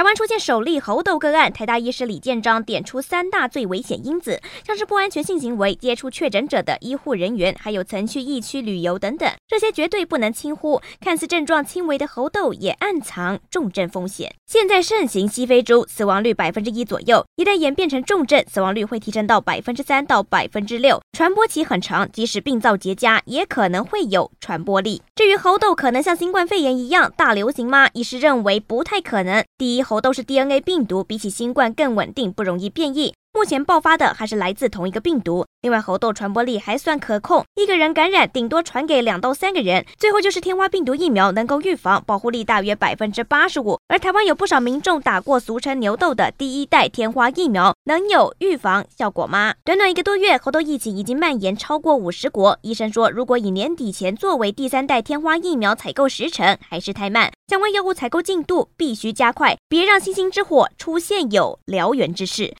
台湾出现首例猴痘个案，台大医师李建章点出三大最危险因子，像是不安全性行为、接触确诊者的医护人员，还有曾去疫区旅游等等，这些绝对不能轻忽。看似症状轻微的猴痘，也暗藏重症风险。现在盛行西非猪，死亡率百分之一左右，一旦演变成重症，死亡率会提升到百分之三到百分之六，传播期很长，即使病灶结痂，也可能会有传播力。至于猴痘可能像新冠肺炎一样大流行吗？医师认为不太可能。第一，猴痘是 DNA 病毒，比起新冠更稳定，不容易变异。目前爆发的还是来自同一个病毒。另外，猴痘传播力还算可控，一个人感染顶多传给两到三个人。最后就是天花病毒疫苗能够预防，保护力大约百分之八十五。而台湾有不少民众打过俗称牛痘的第一代天花疫苗，能有预防效果吗？短短一个多月，猴痘疫情已经蔓延超过五十国。医生说，如果以年底前作为第三代天花疫苗采购时程，还是太慢。相关药物采购进度必须加快，别让星星之火出现有燎原之势。